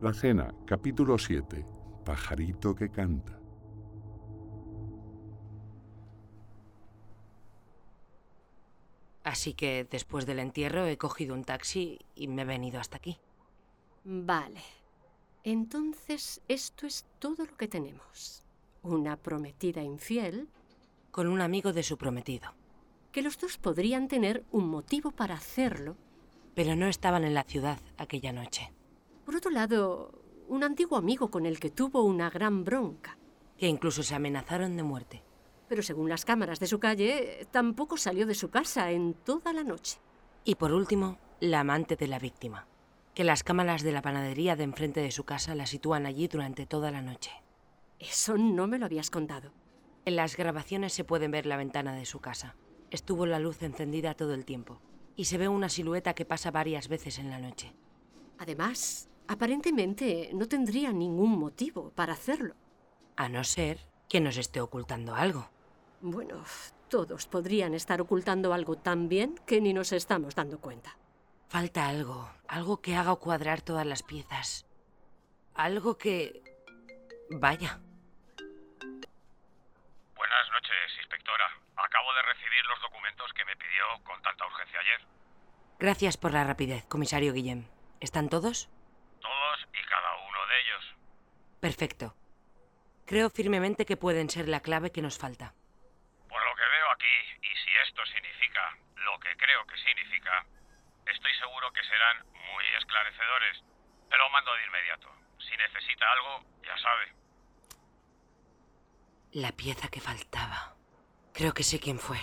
La cena, capítulo 7. Pajarito que canta. Así que después del entierro he cogido un taxi y me he venido hasta aquí. Vale. Entonces, esto es todo lo que tenemos. Una prometida infiel. Con un amigo de su prometido. Que los dos podrían tener un motivo para hacerlo. Pero no estaban en la ciudad aquella noche. Por otro lado, un antiguo amigo con el que tuvo una gran bronca. Que incluso se amenazaron de muerte. Pero según las cámaras de su calle, tampoco salió de su casa en toda la noche. Y por último, la amante de la víctima que las cámaras de la panadería de enfrente de su casa la sitúan allí durante toda la noche. Eso no me lo habías contado. En las grabaciones se puede ver la ventana de su casa. Estuvo la luz encendida todo el tiempo y se ve una silueta que pasa varias veces en la noche. Además, aparentemente no tendría ningún motivo para hacerlo. A no ser que nos esté ocultando algo. Bueno, todos podrían estar ocultando algo tan bien que ni nos estamos dando cuenta. Falta algo, algo que haga cuadrar todas las piezas. Algo que... Vaya. Buenas noches, inspectora. Acabo de recibir los documentos que me pidió con tanta urgencia ayer. Gracias por la rapidez, comisario Guillem. ¿Están todos? Todos y cada uno de ellos. Perfecto. Creo firmemente que pueden ser la clave que nos falta. Por lo que veo aquí, y si esto significa lo que creo que significa, Estoy seguro que serán muy esclarecedores. Pero mando de inmediato. Si necesita algo, ya sabe. La pieza que faltaba. Creo que sé quién fue.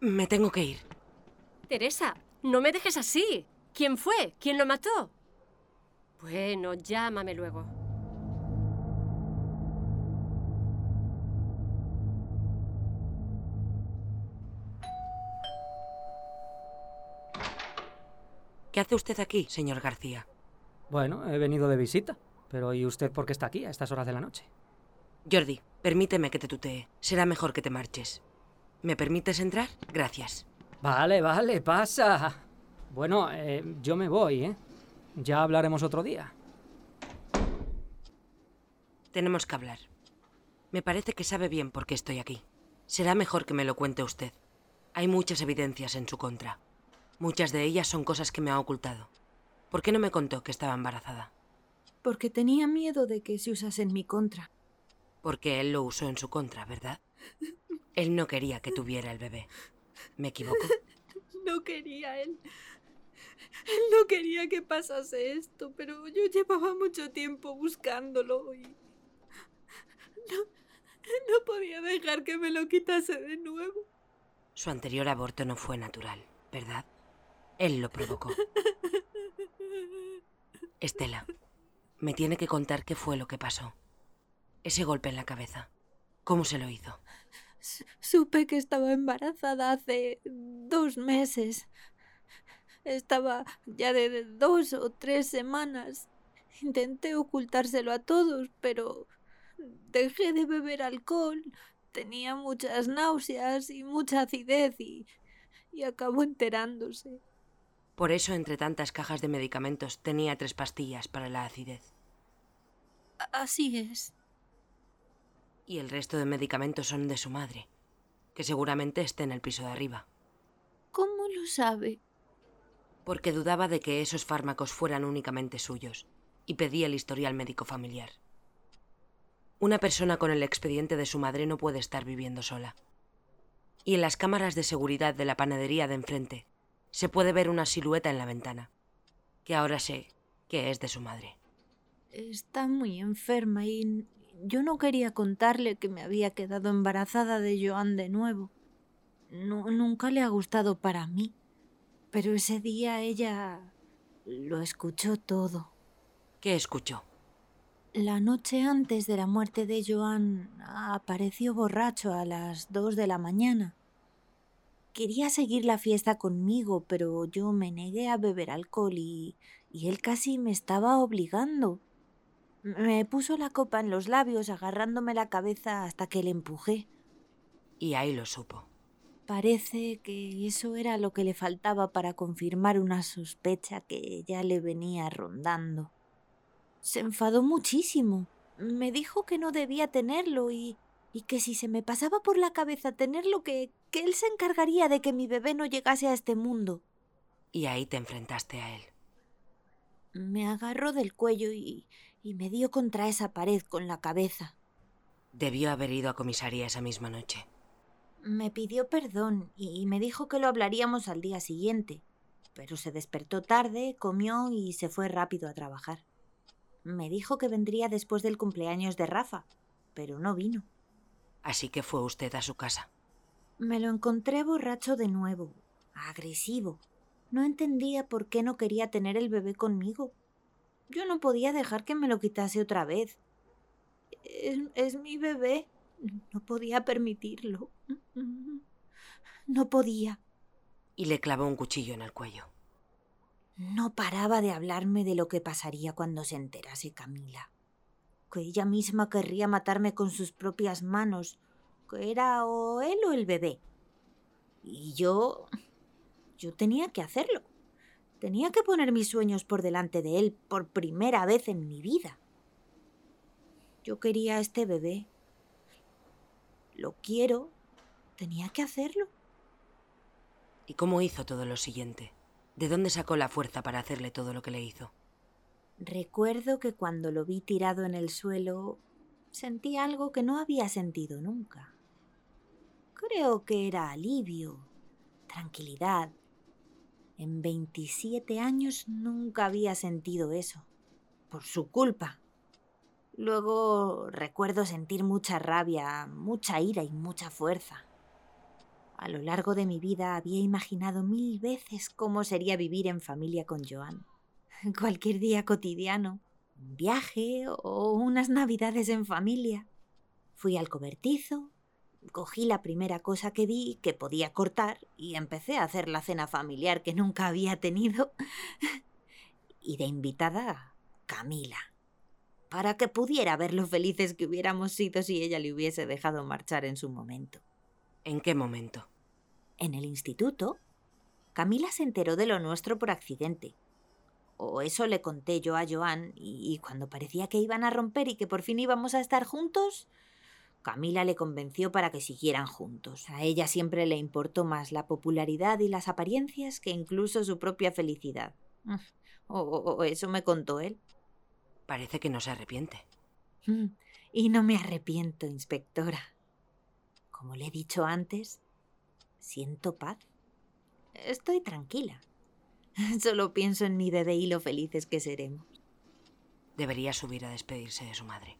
Me tengo que ir. Teresa, no me dejes así. ¿Quién fue? ¿Quién lo mató? Bueno, llámame luego. ¿Qué hace usted aquí, señor García? Bueno, he venido de visita. Pero ¿y usted por qué está aquí a estas horas de la noche? Jordi, permíteme que te tutee. Será mejor que te marches. ¿Me permites entrar? Gracias. Vale, vale, pasa. Bueno, eh, yo me voy, ¿eh? Ya hablaremos otro día. Tenemos que hablar. Me parece que sabe bien por qué estoy aquí. Será mejor que me lo cuente usted. Hay muchas evidencias en su contra. Muchas de ellas son cosas que me ha ocultado. ¿Por qué no me contó que estaba embarazada? Porque tenía miedo de que se usase en mi contra. Porque él lo usó en su contra, ¿verdad? Él no quería que tuviera el bebé. ¿Me equivoco? No quería él. Él no quería que pasase esto, pero yo llevaba mucho tiempo buscándolo y... No, no podía dejar que me lo quitase de nuevo. Su anterior aborto no fue natural, ¿verdad? Él lo provocó. Estela, me tiene que contar qué fue lo que pasó. Ese golpe en la cabeza. ¿Cómo se lo hizo? Supe que estaba embarazada hace dos meses. Estaba ya de dos o tres semanas. Intenté ocultárselo a todos, pero dejé de beber alcohol. Tenía muchas náuseas y mucha acidez y, y acabó enterándose. Por eso, entre tantas cajas de medicamentos, tenía tres pastillas para la acidez. Así es. Y el resto de medicamentos son de su madre, que seguramente esté en el piso de arriba. ¿Cómo lo sabe? Porque dudaba de que esos fármacos fueran únicamente suyos, y pedía el historial médico familiar. Una persona con el expediente de su madre no puede estar viviendo sola. Y en las cámaras de seguridad de la panadería de enfrente se puede ver una silueta en la ventana, que ahora sé que es de su madre. Está muy enferma y yo no quería contarle que me había quedado embarazada de Joan de nuevo. nunca le ha gustado para mí. Pero ese día ella lo escuchó todo. ¿Qué escuchó? La noche antes de la muerte de Joan apareció borracho a las dos de la mañana. Quería seguir la fiesta conmigo, pero yo me negué a beber alcohol y, y él casi me estaba obligando. Me puso la copa en los labios agarrándome la cabeza hasta que le empujé. Y ahí lo supo. Parece que eso era lo que le faltaba para confirmar una sospecha que ya le venía rondando. se enfadó muchísimo. Me dijo que no debía tenerlo y, y que si se me pasaba por la cabeza tenerlo, que, que él se encargaría de que mi bebé no llegase a este mundo. Y ahí te enfrentaste a él. Me agarró del cuello y, y me dio contra esa pared con la cabeza. Debió haber ido a comisaría esa misma noche. Me pidió perdón y me dijo que lo hablaríamos al día siguiente, pero se despertó tarde, comió y se fue rápido a trabajar. Me dijo que vendría después del cumpleaños de Rafa, pero no vino. Así que fue usted a su casa. Me lo encontré borracho de nuevo, agresivo. No entendía por qué no quería tener el bebé conmigo. Yo no podía dejar que me lo quitase otra vez. Es, es mi bebé. No podía permitirlo. No podía. Y le clavó un cuchillo en el cuello. No paraba de hablarme de lo que pasaría cuando se enterase Camila. Que ella misma querría matarme con sus propias manos, era o él o el bebé. Y yo... yo tenía que hacerlo. Tenía que poner mis sueños por delante de él por primera vez en mi vida. Yo quería a este bebé. Lo quiero. Tenía que hacerlo. ¿Y cómo hizo todo lo siguiente? ¿De dónde sacó la fuerza para hacerle todo lo que le hizo? Recuerdo que cuando lo vi tirado en el suelo sentí algo que no había sentido nunca. Creo que era alivio, tranquilidad. En 27 años nunca había sentido eso. Por su culpa. Luego recuerdo sentir mucha rabia, mucha ira y mucha fuerza. A lo largo de mi vida había imaginado mil veces cómo sería vivir en familia con Joan. Cualquier día cotidiano, un viaje o unas navidades en familia. Fui al cobertizo, cogí la primera cosa que vi que podía cortar y empecé a hacer la cena familiar que nunca había tenido. y de invitada, Camila, para que pudiera ver lo felices que hubiéramos sido si ella le hubiese dejado marchar en su momento. ¿En qué momento? En el instituto, Camila se enteró de lo nuestro por accidente. O eso le conté yo a Joan, y cuando parecía que iban a romper y que por fin íbamos a estar juntos, Camila le convenció para que siguieran juntos. A ella siempre le importó más la popularidad y las apariencias que incluso su propia felicidad. O, o eso me contó él. Parece que no se arrepiente. Y no me arrepiento, inspectora. Como le he dicho antes, siento paz. Estoy tranquila. Solo pienso en mi bebé y lo felices que seremos. Debería subir a despedirse de su madre.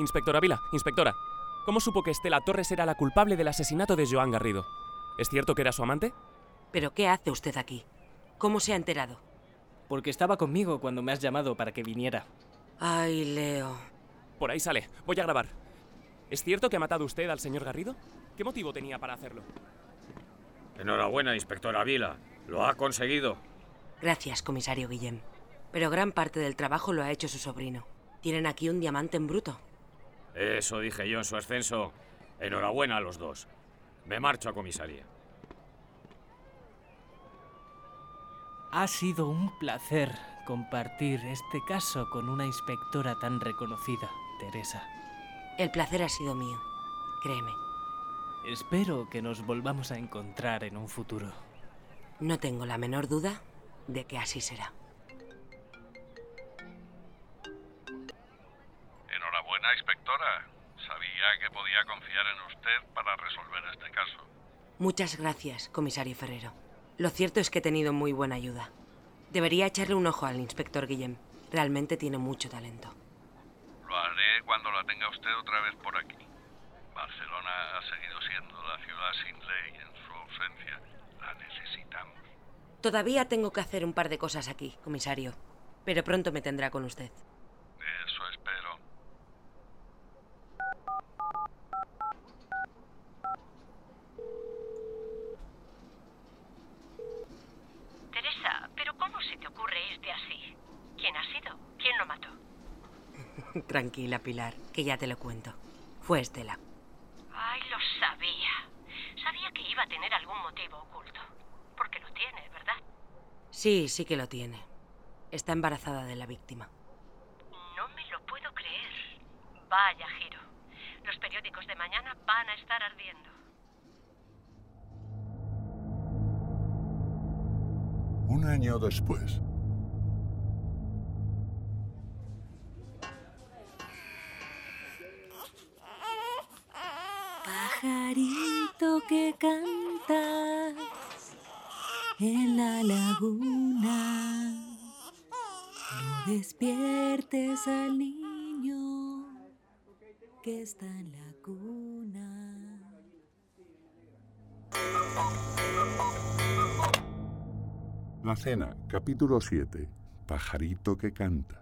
Inspectora Vila, inspectora. ¿Cómo supo que Estela Torres era la culpable del asesinato de Joan Garrido? ¿Es cierto que era su amante? ¿Pero qué hace usted aquí? ¿Cómo se ha enterado? Porque estaba conmigo cuando me has llamado para que viniera. Ay, Leo. Por ahí sale. Voy a grabar. ¿Es cierto que ha matado usted al señor Garrido? ¿Qué motivo tenía para hacerlo? Enhorabuena, inspectora Vila. Lo ha conseguido. Gracias, comisario Guillem. Pero gran parte del trabajo lo ha hecho su sobrino. Tienen aquí un diamante en bruto. Eso dije yo en su ascenso. Enhorabuena a los dos. Me marcho a comisaría. Ha sido un placer compartir este caso con una inspectora tan reconocida, Teresa. El placer ha sido mío, créeme. Espero que nos volvamos a encontrar en un futuro. No tengo la menor duda de que así será. Sabía que podía confiar en usted para resolver este caso. Muchas gracias, comisario Ferrero. Lo cierto es que he tenido muy buena ayuda. Debería echarle un ojo al inspector Guillem. Realmente tiene mucho talento. Lo haré cuando la tenga usted otra vez por aquí. Barcelona ha seguido siendo la ciudad sin ley en su ausencia. La necesitamos. Todavía tengo que hacer un par de cosas aquí, comisario. Pero pronto me tendrá con usted. Eso espero. Teresa, ¿pero cómo se te ocurre irte así? ¿Quién ha sido? ¿Quién lo mató? Tranquila, Pilar, que ya te lo cuento. Fue Estela. Ay, lo sabía. Sabía que iba a tener algún motivo oculto. Sí, sí que lo tiene. Está embarazada de la víctima. No me lo puedo creer. Vaya giro. Los periódicos de mañana van a estar ardiendo. Un año después. Pajarito que canta en la laguna, no despiertes al niño que está en la cuna. La cena, capítulo 7. Pajarito que canta.